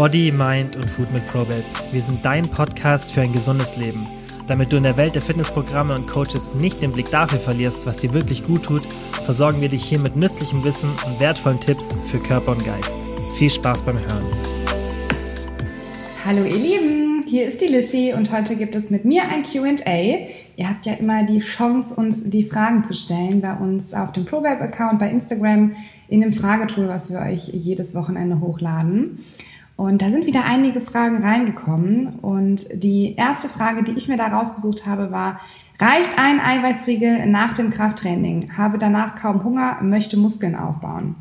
Body, Mind und Food mit Probate. Wir sind dein Podcast für ein gesundes Leben. Damit du in der Welt der Fitnessprogramme und Coaches nicht den Blick dafür verlierst, was dir wirklich gut tut, versorgen wir dich hier mit nützlichem Wissen und wertvollen Tipps für Körper und Geist. Viel Spaß beim Hören. Hallo ihr Lieben, hier ist die Lissy und heute gibt es mit mir ein QA. Ihr habt ja immer die Chance, uns die Fragen zu stellen bei uns auf dem ProWeb-Account, bei Instagram, in dem Fragetool, was wir euch jedes Wochenende hochladen. Und da sind wieder einige Fragen reingekommen. Und die erste Frage, die ich mir da rausgesucht habe, war, reicht ein Eiweißriegel nach dem Krafttraining? Habe danach kaum Hunger, möchte Muskeln aufbauen.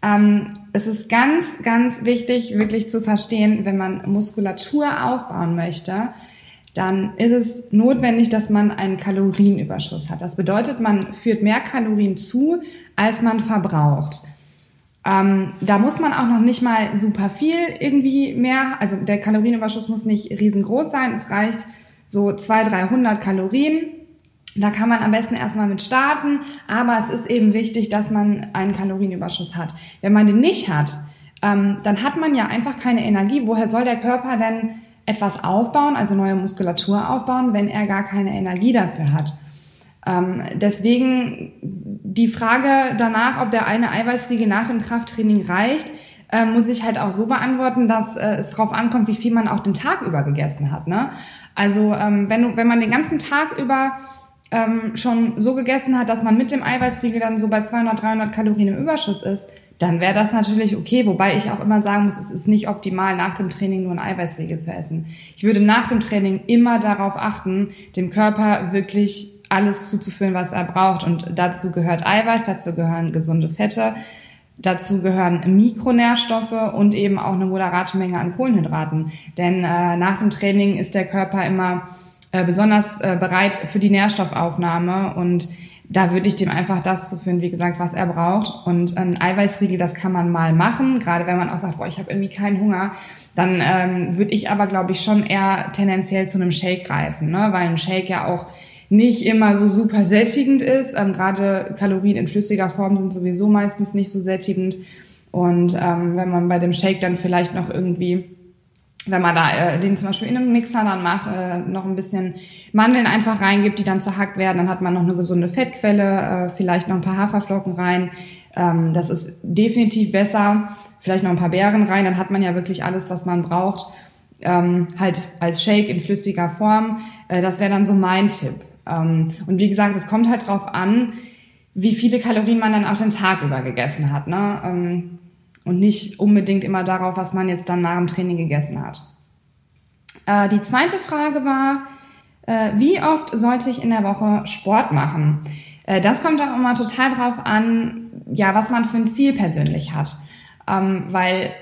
Ähm, es ist ganz, ganz wichtig, wirklich zu verstehen, wenn man Muskulatur aufbauen möchte, dann ist es notwendig, dass man einen Kalorienüberschuss hat. Das bedeutet, man führt mehr Kalorien zu, als man verbraucht. Ähm, da muss man auch noch nicht mal super viel irgendwie mehr, also der Kalorienüberschuss muss nicht riesengroß sein, es reicht so 200, 300 Kalorien. Da kann man am besten erstmal mit starten, aber es ist eben wichtig, dass man einen Kalorienüberschuss hat. Wenn man den nicht hat, ähm, dann hat man ja einfach keine Energie. Woher soll der Körper denn etwas aufbauen, also neue Muskulatur aufbauen, wenn er gar keine Energie dafür hat? Ähm, deswegen die Frage danach, ob der eine Eiweißriegel nach dem Krafttraining reicht, äh, muss ich halt auch so beantworten, dass äh, es darauf ankommt, wie viel man auch den Tag über gegessen hat. Ne? Also ähm, wenn, du, wenn man den ganzen Tag über ähm, schon so gegessen hat, dass man mit dem Eiweißriegel dann so bei 200, 300 Kalorien im Überschuss ist, dann wäre das natürlich okay. Wobei ich auch immer sagen muss, es ist nicht optimal, nach dem Training nur ein Eiweißriegel zu essen. Ich würde nach dem Training immer darauf achten, dem Körper wirklich alles zuzuführen, was er braucht. Und dazu gehört Eiweiß, dazu gehören gesunde Fette, dazu gehören Mikronährstoffe und eben auch eine moderate Menge an Kohlenhydraten. Denn äh, nach dem Training ist der Körper immer äh, besonders äh, bereit für die Nährstoffaufnahme und da würde ich dem einfach das zuführen, wie gesagt, was er braucht. Und ein Eiweißriegel, das kann man mal machen, gerade wenn man auch sagt, boah, ich habe irgendwie keinen Hunger. Dann ähm, würde ich aber, glaube ich, schon eher tendenziell zu einem Shake greifen, ne? weil ein Shake ja auch nicht immer so super sättigend ist. Ähm, Gerade Kalorien in flüssiger Form sind sowieso meistens nicht so sättigend. Und ähm, wenn man bei dem Shake dann vielleicht noch irgendwie wenn man da äh, den zum Beispiel in einem Mixer dann macht, äh, noch ein bisschen Mandeln einfach reingibt, die dann zerhackt werden, dann hat man noch eine gesunde Fettquelle, äh, vielleicht noch ein paar Haferflocken rein. Ähm, das ist definitiv besser. Vielleicht noch ein paar Beeren rein, dann hat man ja wirklich alles, was man braucht. Ähm, halt als Shake in flüssiger Form. Äh, das wäre dann so mein Tipp. Ähm, und wie gesagt, es kommt halt drauf an, wie viele Kalorien man dann auch den Tag über gegessen hat. Ne? Ähm, und nicht unbedingt immer darauf, was man jetzt dann nach dem Training gegessen hat. Äh, die zweite Frage war, äh, wie oft sollte ich in der Woche Sport machen? Äh, das kommt auch immer total drauf an, ja, was man für ein Ziel persönlich hat. Ähm, weil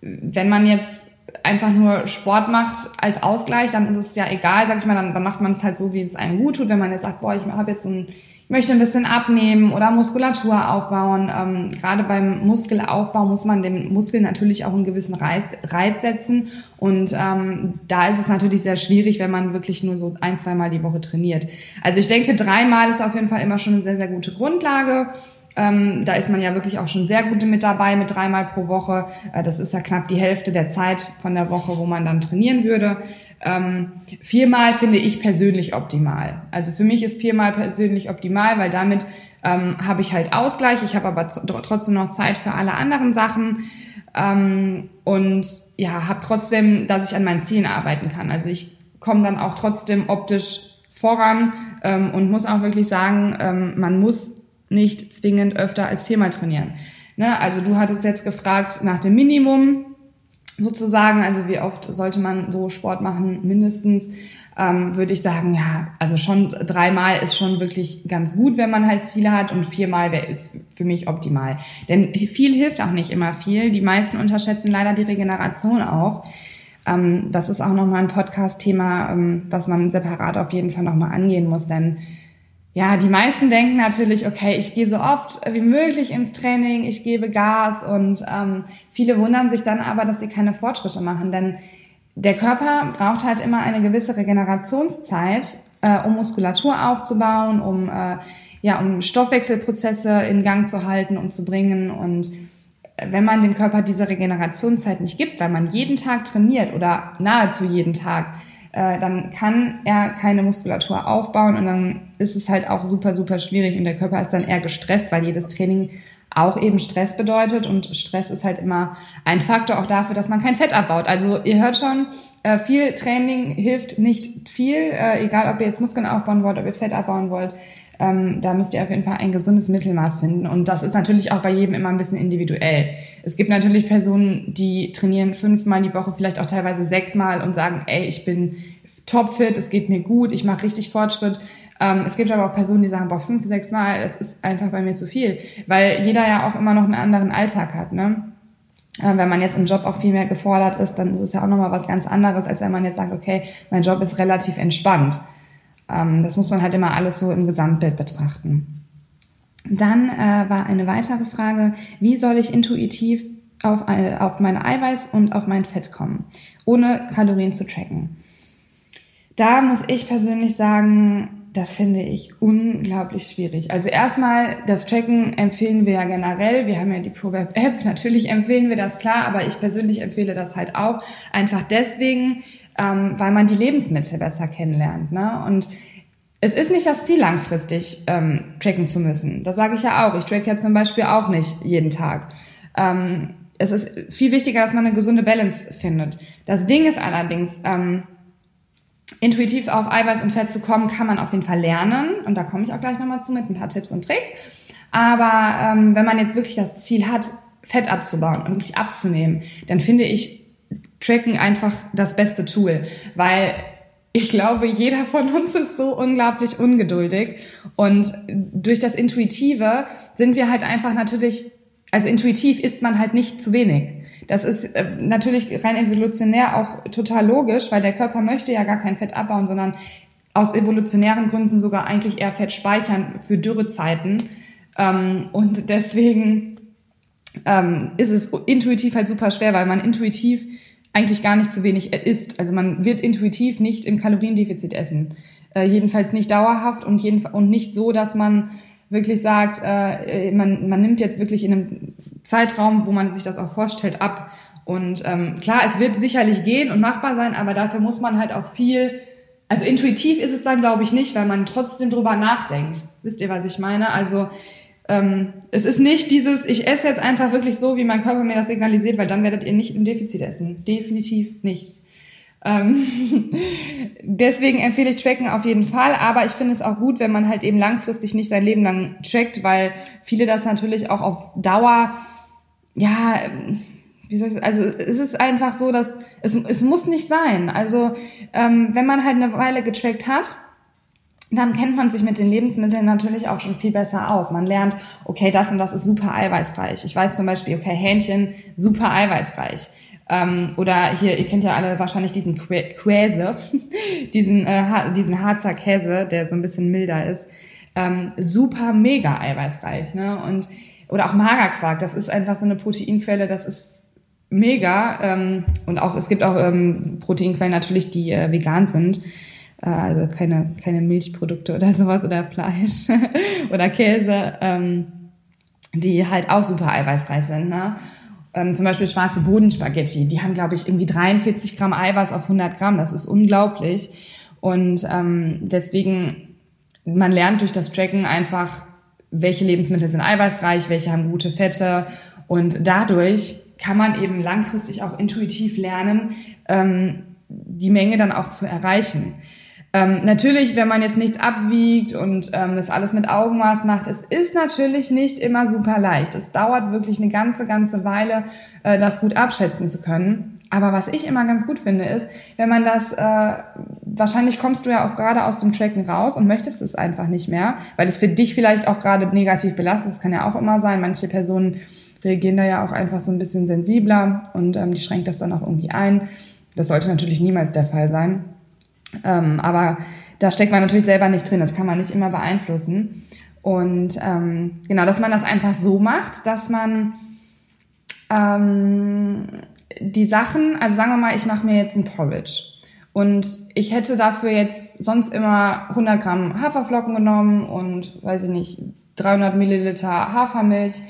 wenn man jetzt einfach nur Sport macht als Ausgleich, dann ist es ja egal, sag ich mal, dann, dann macht man es halt so, wie es einem gut tut. Wenn man jetzt sagt, boah, ich habe jetzt so ein, ich möchte ein bisschen abnehmen oder Muskulatur aufbauen. Ähm, gerade beim Muskelaufbau muss man dem Muskel natürlich auch einen gewissen Reiz, Reiz setzen. Und ähm, da ist es natürlich sehr schwierig, wenn man wirklich nur so ein, zweimal die Woche trainiert. Also ich denke, dreimal ist auf jeden Fall immer schon eine sehr, sehr gute Grundlage. Ähm, da ist man ja wirklich auch schon sehr gut mit dabei, mit dreimal pro Woche. Äh, das ist ja knapp die Hälfte der Zeit von der Woche, wo man dann trainieren würde. Ähm, viermal finde ich persönlich optimal. Also für mich ist viermal persönlich optimal, weil damit ähm, habe ich halt Ausgleich. Ich habe aber trotzdem noch Zeit für alle anderen Sachen. Ähm, und ja, habe trotzdem, dass ich an meinen Zielen arbeiten kann. Also ich komme dann auch trotzdem optisch voran ähm, und muss auch wirklich sagen, ähm, man muss nicht zwingend öfter als viermal trainieren. Ne? Also du hattest jetzt gefragt nach dem Minimum sozusagen, also wie oft sollte man so Sport machen, mindestens, ähm, würde ich sagen, ja, also schon dreimal ist schon wirklich ganz gut, wenn man halt Ziele hat und viermal wäre ist für mich optimal. Denn viel hilft auch nicht immer viel. Die meisten unterschätzen leider die Regeneration auch. Ähm, das ist auch nochmal ein Podcast-Thema, ähm, was man separat auf jeden Fall nochmal angehen muss, denn ja, die meisten denken natürlich, okay, ich gehe so oft wie möglich ins Training, ich gebe Gas und ähm, viele wundern sich dann aber, dass sie keine Fortschritte machen, denn der Körper braucht halt immer eine gewisse Regenerationszeit, äh, um Muskulatur aufzubauen, um äh, ja, um Stoffwechselprozesse in Gang zu halten und zu bringen. Und wenn man dem Körper diese Regenerationszeit nicht gibt, weil man jeden Tag trainiert oder nahezu jeden Tag, äh, dann kann er keine Muskulatur aufbauen und dann ist es halt auch super, super schwierig und der Körper ist dann eher gestresst, weil jedes Training auch eben Stress bedeutet und Stress ist halt immer ein Faktor auch dafür, dass man kein Fett abbaut. Also ihr hört schon, äh, viel Training hilft nicht viel, äh, egal ob ihr jetzt Muskeln aufbauen wollt, ob ihr Fett abbauen wollt. Ähm, da müsst ihr auf jeden Fall ein gesundes Mittelmaß finden. Und das ist natürlich auch bei jedem immer ein bisschen individuell. Es gibt natürlich Personen, die trainieren fünfmal die Woche, vielleicht auch teilweise sechsmal und sagen, ey, ich bin topfit, es geht mir gut, ich mache richtig Fortschritt. Ähm, es gibt aber auch Personen, die sagen, boah, fünf, sechs Mal, das ist einfach bei mir zu viel, weil jeder ja auch immer noch einen anderen Alltag hat, ne? Äh, wenn man jetzt im Job auch viel mehr gefordert ist, dann ist es ja auch nochmal was ganz anderes, als wenn man jetzt sagt, okay, mein Job ist relativ entspannt. Ähm, das muss man halt immer alles so im Gesamtbild betrachten. Dann äh, war eine weitere Frage, wie soll ich intuitiv auf, auf mein Eiweiß und auf mein Fett kommen, ohne Kalorien zu tracken? Da muss ich persönlich sagen, das finde ich unglaublich schwierig. Also erstmal, das Tracken empfehlen wir ja generell. Wir haben ja die ProWeb App. Natürlich empfehlen wir das klar, aber ich persönlich empfehle das halt auch. Einfach deswegen, ähm, weil man die Lebensmittel besser kennenlernt. Ne? Und es ist nicht das Ziel, langfristig ähm, tracken zu müssen. Das sage ich ja auch. Ich track ja zum Beispiel auch nicht jeden Tag. Ähm, es ist viel wichtiger, dass man eine gesunde Balance findet. Das Ding ist allerdings, ähm, intuitiv auf Eiweiß und Fett zu kommen, kann man auf jeden Fall lernen. Und da komme ich auch gleich nochmal zu mit ein paar Tipps und Tricks. Aber ähm, wenn man jetzt wirklich das Ziel hat, Fett abzubauen und wirklich abzunehmen, dann finde ich Tracken einfach das beste Tool, weil ich glaube, jeder von uns ist so unglaublich ungeduldig und durch das Intuitive sind wir halt einfach natürlich, also intuitiv isst man halt nicht zu wenig. Das ist äh, natürlich rein evolutionär auch total logisch, weil der Körper möchte ja gar kein Fett abbauen, sondern aus evolutionären Gründen sogar eigentlich eher Fett speichern für Dürrezeiten. Ähm, und deswegen ähm, ist es intuitiv halt super schwer, weil man intuitiv eigentlich gar nicht zu wenig isst. Also man wird intuitiv nicht im Kaloriendefizit essen. Äh, jedenfalls nicht dauerhaft und, jeden, und nicht so, dass man wirklich sagt, äh, man, man nimmt jetzt wirklich in einem Zeitraum, wo man sich das auch vorstellt, ab. Und ähm, klar, es wird sicherlich gehen und machbar sein, aber dafür muss man halt auch viel, also intuitiv ist es dann, glaube ich, nicht, weil man trotzdem drüber nachdenkt. Wisst ihr, was ich meine? Also ähm, es ist nicht dieses, ich esse jetzt einfach wirklich so, wie mein Körper mir das signalisiert, weil dann werdet ihr nicht im Defizit essen. Definitiv nicht. Ähm, deswegen empfehle ich Tracken auf jeden Fall, aber ich finde es auch gut, wenn man halt eben langfristig nicht sein Leben lang trackt, weil viele das natürlich auch auf Dauer, ja, wie soll ich, also es ist einfach so, dass es, es muss nicht sein. Also ähm, wenn man halt eine Weile getrackt hat, dann kennt man sich mit den Lebensmitteln natürlich auch schon viel besser aus. Man lernt, okay, das und das ist super eiweißreich. Ich weiß zum Beispiel, okay, Hähnchen, super eiweißreich. Ähm, oder hier, ihr kennt ja alle wahrscheinlich diesen Quäse, diesen, äh, diesen Harzer Käse, der so ein bisschen milder ist. Ähm, super mega eiweißreich. Ne? Und, oder auch Magerquark, das ist einfach so eine Proteinquelle, das ist mega. Ähm, und auch, es gibt auch ähm, Proteinquellen natürlich, die äh, vegan sind. Äh, also keine, keine Milchprodukte oder sowas oder Fleisch oder Käse, ähm, die halt auch super eiweißreich sind. Ne? ähm, zum Beispiel schwarze Bodenspaghetti, die haben, glaube ich, irgendwie 43 Gramm Eiweiß auf 100 Gramm. Das ist unglaublich. Und ähm, deswegen, man lernt durch das Tracken einfach, welche Lebensmittel sind eiweißreich, welche haben gute Fette. Und dadurch kann man eben langfristig auch intuitiv lernen, ähm, die Menge dann auch zu erreichen. Ähm, natürlich, wenn man jetzt nichts abwiegt und ähm, das alles mit Augenmaß macht, es ist natürlich nicht immer super leicht. Es dauert wirklich eine ganze, ganze Weile, äh, das gut abschätzen zu können. Aber was ich immer ganz gut finde, ist, wenn man das, äh, wahrscheinlich kommst du ja auch gerade aus dem Tracken raus und möchtest es einfach nicht mehr, weil es für dich vielleicht auch gerade negativ belastet. Das kann ja auch immer sein. Manche Personen reagieren da ja auch einfach so ein bisschen sensibler und ähm, die schränkt das dann auch irgendwie ein. Das sollte natürlich niemals der Fall sein. Ähm, aber da steckt man natürlich selber nicht drin, das kann man nicht immer beeinflussen. Und ähm, genau, dass man das einfach so macht, dass man ähm, die Sachen, also sagen wir mal, ich mache mir jetzt ein Porridge und ich hätte dafür jetzt sonst immer 100 Gramm Haferflocken genommen und, weiß ich nicht, 300 Milliliter Hafermilch.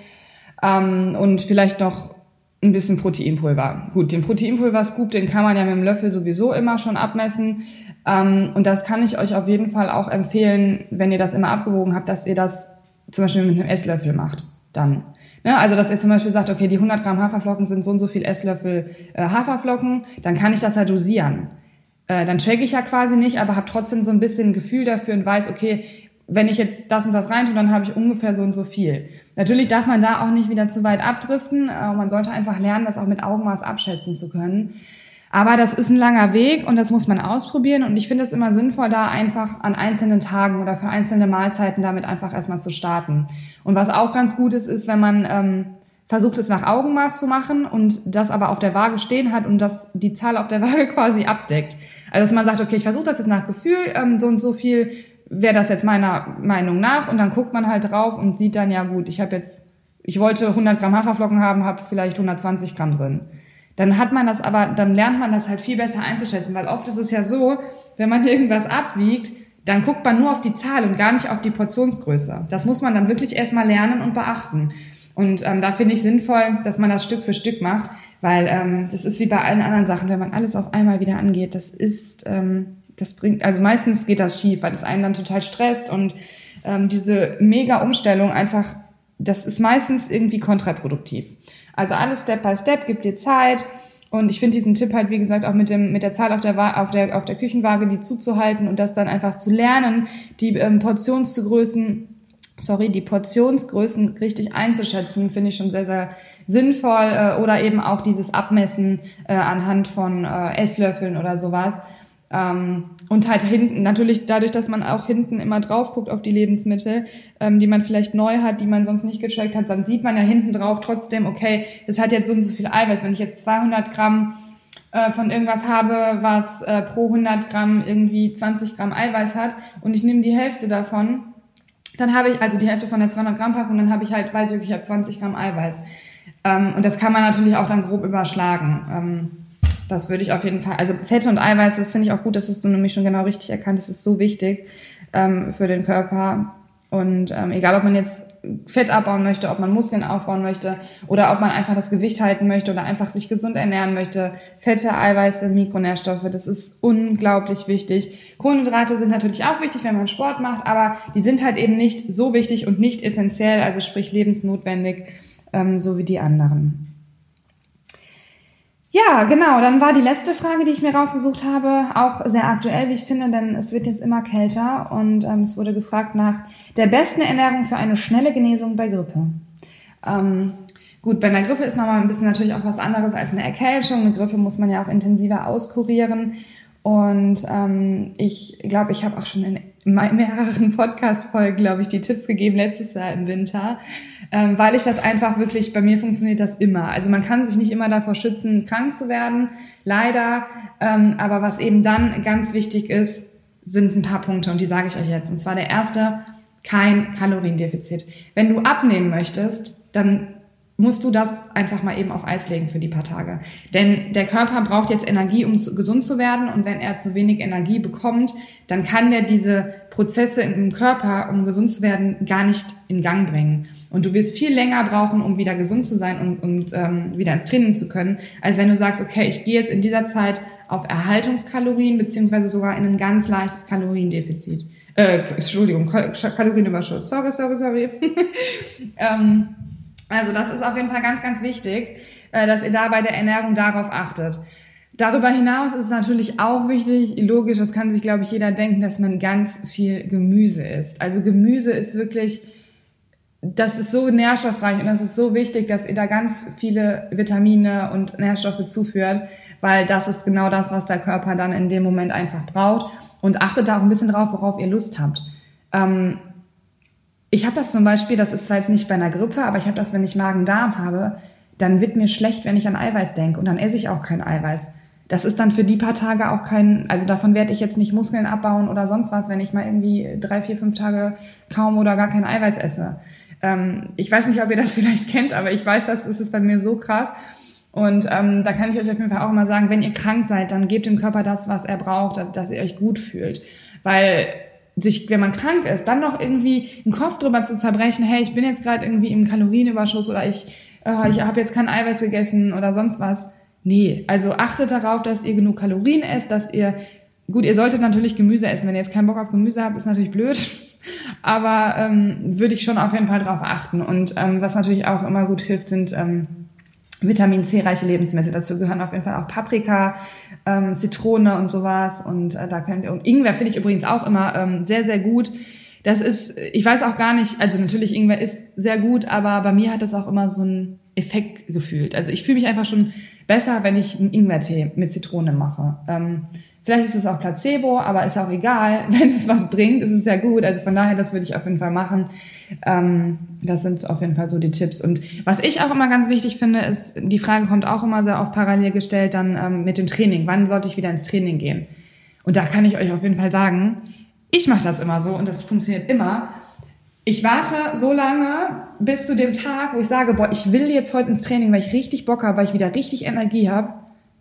Ähm, und vielleicht noch ein bisschen Proteinpulver. Gut, den Proteinpulver-Scoop, den kann man ja mit dem Löffel sowieso immer schon abmessen. Ähm, und das kann ich euch auf jeden Fall auch empfehlen, wenn ihr das immer abgewogen habt, dass ihr das zum Beispiel mit einem Esslöffel macht. Dann. Ne? Also, dass ihr zum Beispiel sagt, okay, die 100 Gramm Haferflocken sind so und so viel Esslöffel äh, Haferflocken, dann kann ich das ja dosieren. Äh, dann check ich ja quasi nicht, aber habe trotzdem so ein bisschen Gefühl dafür und weiß, okay, wenn ich jetzt das und das reintue, dann habe ich ungefähr so und so viel. Natürlich darf man da auch nicht wieder zu weit abdriften. Äh, man sollte einfach lernen, das auch mit Augenmaß abschätzen zu können. Aber das ist ein langer Weg und das muss man ausprobieren. Und ich finde es immer sinnvoll, da einfach an einzelnen Tagen oder für einzelne Mahlzeiten damit einfach erstmal zu starten. Und was auch ganz gut ist, ist, wenn man ähm, versucht es nach Augenmaß zu machen und das aber auf der Waage stehen hat und das die Zahl auf der Waage quasi abdeckt. Also dass man sagt, okay, ich versuche das jetzt nach Gefühl, ähm, so und so viel wäre das jetzt meiner Meinung nach und dann guckt man halt drauf und sieht dann, ja gut, ich habe jetzt, ich wollte 100 Gramm Haferflocken haben, habe vielleicht 120 Gramm drin. Dann hat man das aber, dann lernt man das halt viel besser einzuschätzen, weil oft ist es ja so, wenn man irgendwas abwiegt, dann guckt man nur auf die Zahl und gar nicht auf die Portionsgröße. Das muss man dann wirklich erstmal lernen und beachten. Und ähm, da finde ich sinnvoll, dass man das Stück für Stück macht, weil ähm, das ist wie bei allen anderen Sachen, wenn man alles auf einmal wieder angeht, das ist, ähm, das bringt, also meistens geht das schief, weil das einen dann total stresst und ähm, diese mega Umstellung einfach, das ist meistens irgendwie kontraproduktiv. Also alles Step by Step, gibt dir Zeit. Und ich finde diesen Tipp halt, wie gesagt, auch mit dem, mit der Zahl auf der, auf der, auf der Küchenwaage, die zuzuhalten und das dann einfach zu lernen, die ähm, Portionsgrößen sorry, die Portionsgrößen richtig einzuschätzen, finde ich schon sehr, sehr sinnvoll. Äh, oder eben auch dieses Abmessen äh, anhand von äh, Esslöffeln oder sowas. Ähm, und halt hinten, natürlich dadurch, dass man auch hinten immer drauf guckt auf die Lebensmittel, ähm, die man vielleicht neu hat, die man sonst nicht gecheckt hat, dann sieht man ja hinten drauf trotzdem, okay, das hat jetzt so und so viel Eiweiß. Wenn ich jetzt 200 Gramm äh, von irgendwas habe, was äh, pro 100 Gramm irgendwie 20 Gramm Eiweiß hat und ich nehme die Hälfte davon, dann habe ich, also die Hälfte von der 200 Gramm Packung, dann habe ich halt, weiß ich, ich habe 20 Gramm Eiweiß. Ähm, und das kann man natürlich auch dann grob überschlagen. Das würde ich auf jeden Fall, also Fette und Eiweiß, das finde ich auch gut, das hast du nämlich schon genau richtig erkannt, das ist so wichtig ähm, für den Körper. Und ähm, egal, ob man jetzt Fett abbauen möchte, ob man Muskeln aufbauen möchte oder ob man einfach das Gewicht halten möchte oder einfach sich gesund ernähren möchte, Fette, Eiweiße, Mikronährstoffe, das ist unglaublich wichtig. Kohlenhydrate sind natürlich auch wichtig, wenn man Sport macht, aber die sind halt eben nicht so wichtig und nicht essentiell, also sprich lebensnotwendig, ähm, so wie die anderen. Ja, genau. Dann war die letzte Frage, die ich mir rausgesucht habe, auch sehr aktuell, wie ich finde, denn es wird jetzt immer kälter und ähm, es wurde gefragt nach der besten Ernährung für eine schnelle Genesung bei Grippe. Ähm, gut, bei einer Grippe ist nochmal ein bisschen natürlich auch was anderes als eine Erkältung. Eine Grippe muss man ja auch intensiver auskurieren. Und ähm, ich glaube, ich habe auch schon in mehreren Podcast-Folgen, glaube ich, die Tipps gegeben letztes Jahr im Winter, ähm, weil ich das einfach wirklich, bei mir funktioniert das immer. Also man kann sich nicht immer davor schützen, krank zu werden, leider. Ähm, aber was eben dann ganz wichtig ist, sind ein paar Punkte und die sage ich euch jetzt. Und zwar der erste, kein Kaloriendefizit. Wenn du abnehmen möchtest, dann musst du das einfach mal eben auf Eis legen für die paar Tage. Denn der Körper braucht jetzt Energie, um zu, gesund zu werden. Und wenn er zu wenig Energie bekommt, dann kann der diese Prozesse im Körper, um gesund zu werden, gar nicht in Gang bringen. Und du wirst viel länger brauchen, um wieder gesund zu sein und, und ähm, wieder ins Training zu können, als wenn du sagst, okay, ich gehe jetzt in dieser Zeit auf Erhaltungskalorien beziehungsweise sogar in ein ganz leichtes Kaloriendefizit. Äh, Entschuldigung, Kalorienüberschuss. Sorry, sorry, sorry. ähm, also das ist auf jeden Fall ganz, ganz wichtig, äh, dass ihr da bei der Ernährung darauf achtet. Darüber hinaus ist es natürlich auch wichtig, logisch, das kann sich, glaube ich, jeder denken, dass man ganz viel Gemüse isst. Also Gemüse ist wirklich, das ist so nährstoffreich und das ist so wichtig, dass ihr da ganz viele Vitamine und Nährstoffe zuführt, weil das ist genau das, was der Körper dann in dem Moment einfach braucht. Und achtet da auch ein bisschen drauf, worauf ihr Lust habt. Ähm, ich habe das zum Beispiel, das ist zwar jetzt nicht bei einer Grippe, aber ich habe das, wenn ich Magen-Darm habe, dann wird mir schlecht, wenn ich an Eiweiß denke und dann esse ich auch kein Eiweiß. Das ist dann für die paar Tage auch kein, also davon werde ich jetzt nicht Muskeln abbauen oder sonst was, wenn ich mal irgendwie drei, vier, fünf Tage kaum oder gar kein Eiweiß esse. Ähm, ich weiß nicht, ob ihr das vielleicht kennt, aber ich weiß, das ist es bei mir so krass. Und ähm, da kann ich euch auf jeden Fall auch mal sagen, wenn ihr krank seid, dann gebt dem Körper das, was er braucht, dass ihr euch gut fühlt. Weil sich, wenn man krank ist, dann noch irgendwie einen Kopf drüber zu zerbrechen, hey, ich bin jetzt gerade irgendwie im Kalorienüberschuss oder ich, äh, ich habe jetzt kein Eiweiß gegessen oder sonst was. Nee, also achtet darauf, dass ihr genug Kalorien esst, dass ihr, gut, ihr solltet natürlich Gemüse essen. Wenn ihr jetzt keinen Bock auf Gemüse habt, ist natürlich blöd. Aber ähm, würde ich schon auf jeden Fall darauf achten. Und ähm, was natürlich auch immer gut hilft, sind ähm, Vitamin C-reiche Lebensmittel. Dazu gehören auf jeden Fall auch Paprika, ähm, Zitrone und sowas. Und äh, da könnt ihr, und Ingwer finde ich übrigens auch immer ähm, sehr, sehr gut. Das ist, ich weiß auch gar nicht, also natürlich Ingwer ist sehr gut, aber bei mir hat das auch immer so einen Effekt gefühlt. Also ich fühle mich einfach schon besser, wenn ich einen Ingwertee mit Zitrone mache. Ähm, Vielleicht ist es auch Placebo, aber ist auch egal. Wenn es was bringt, ist es ja gut. Also von daher, das würde ich auf jeden Fall machen. Ähm, das sind auf jeden Fall so die Tipps. Und was ich auch immer ganz wichtig finde, ist, die Frage kommt auch immer sehr oft parallel gestellt, dann ähm, mit dem Training. Wann sollte ich wieder ins Training gehen? Und da kann ich euch auf jeden Fall sagen, ich mache das immer so und das funktioniert immer. Ich warte so lange bis zu dem Tag, wo ich sage, boah, ich will jetzt heute ins Training, weil ich richtig Bock habe, weil ich wieder richtig Energie habe.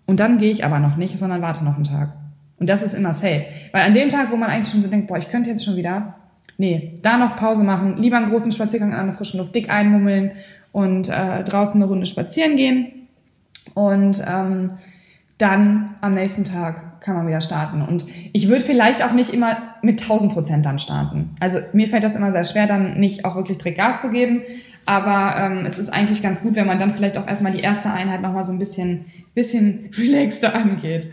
Und dann gehe ich aber noch nicht, sondern warte noch einen Tag. Und das ist immer safe. Weil an dem Tag, wo man eigentlich schon so denkt, boah, ich könnte jetzt schon wieder, nee, da noch Pause machen, lieber einen großen Spaziergang an der frischen Luft, dick einmummeln und äh, draußen eine Runde spazieren gehen. Und ähm, dann am nächsten Tag kann man wieder starten. Und ich würde vielleicht auch nicht immer mit 1000 Prozent dann starten. Also mir fällt das immer sehr schwer, dann nicht auch wirklich direkt Gas zu geben. Aber ähm, es ist eigentlich ganz gut, wenn man dann vielleicht auch erstmal die erste Einheit nochmal so ein bisschen, bisschen relaxter angeht.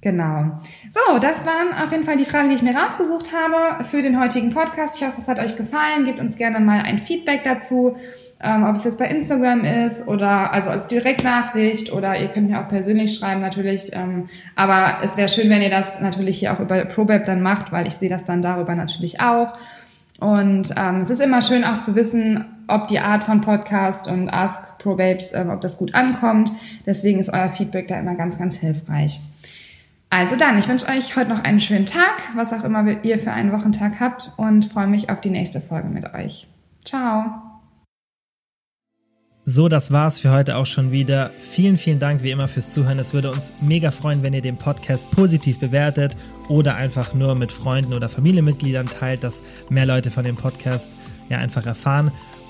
Genau. So, das waren auf jeden Fall die Fragen, die ich mir rausgesucht habe für den heutigen Podcast. Ich hoffe, es hat euch gefallen. Gebt uns gerne mal ein Feedback dazu, ähm, ob es jetzt bei Instagram ist oder also als Direktnachricht oder ihr könnt mir auch persönlich schreiben natürlich. Ähm, aber es wäre schön, wenn ihr das natürlich hier auch über ProBab dann macht, weil ich sehe das dann darüber natürlich auch. Und ähm, es ist immer schön auch zu wissen, ob die Art von Podcast und Ask ProBabes, ähm, ob das gut ankommt. Deswegen ist euer Feedback da immer ganz, ganz hilfreich. Also dann, ich wünsche euch heute noch einen schönen Tag, was auch immer ihr für einen Wochentag habt und freue mich auf die nächste Folge mit euch. Ciao. So, das war's für heute auch schon wieder. Vielen, vielen Dank wie immer fürs Zuhören. Es würde uns mega freuen, wenn ihr den Podcast positiv bewertet oder einfach nur mit Freunden oder Familienmitgliedern teilt, dass mehr Leute von dem Podcast ja einfach erfahren.